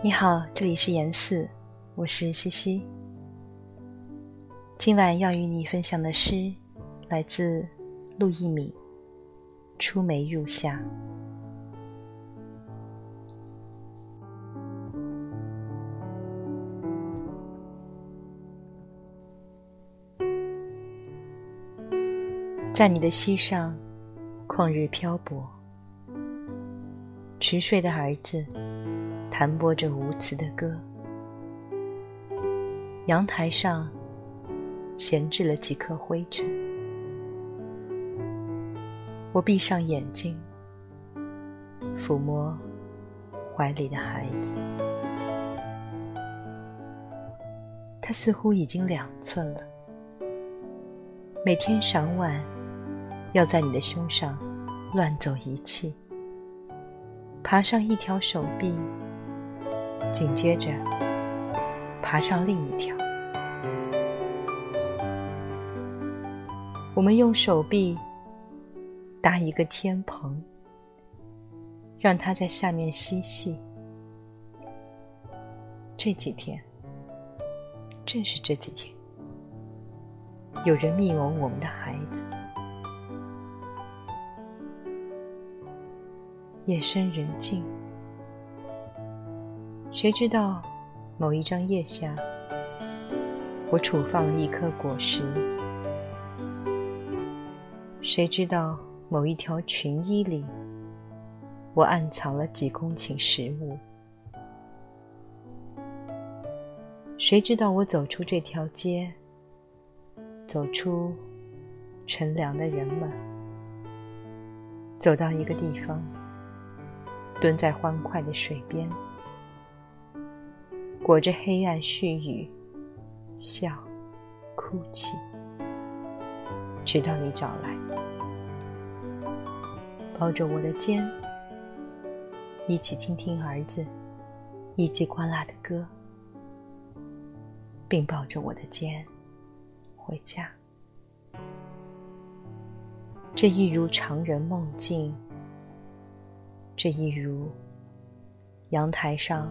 你好，这里是言四，我是西西。今晚要与你分享的诗来自陆一米，《出梅入夏》。在你的膝上，旷日漂泊，迟睡的儿子。弹拨着无词的歌，阳台上闲置了几颗灰尘。我闭上眼睛，抚摸怀里的孩子，他似乎已经两寸了。每天晌晚，要在你的胸上乱走一气，爬上一条手臂。紧接着，爬上另一条。我们用手臂搭一个天棚，让它在下面嬉戏。这几天，正是这几天，有人密谋我们的孩子。夜深人静。谁知道，某一张叶下，我储放了一颗果实；谁知道，某一条裙衣里，我暗藏了几公顷食物；谁知道，我走出这条街，走出乘凉的人们，走到一个地方，蹲在欢快的水边。裹着黑暗絮语，笑，哭泣，直到你找来，抱着我的肩，一起听听儿子一叽呱啦的歌，并抱着我的肩回家。这一如常人梦境，这一如阳台上。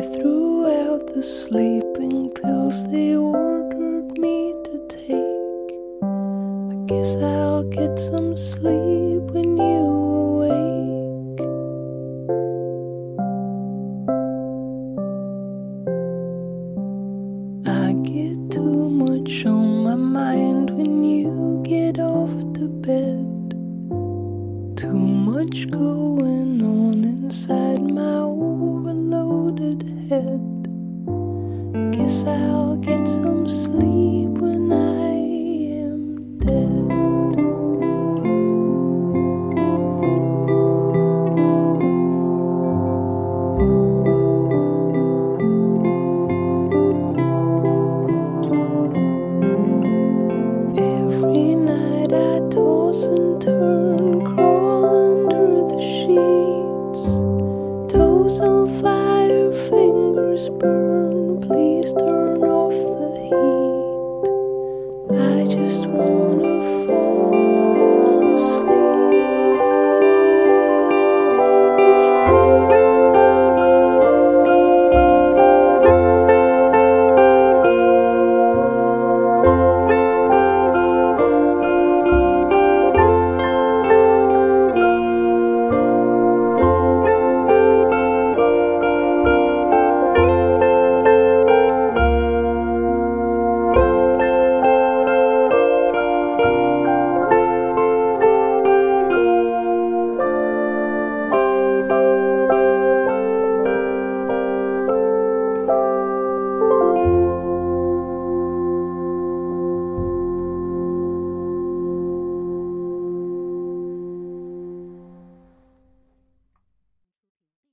threw out the sleeping pills they ordered me to take. I guess I'll get some sleep when you awake. I get too much on my mind when you get off to bed. Too much going on inside my head. Guess I'll get some sleep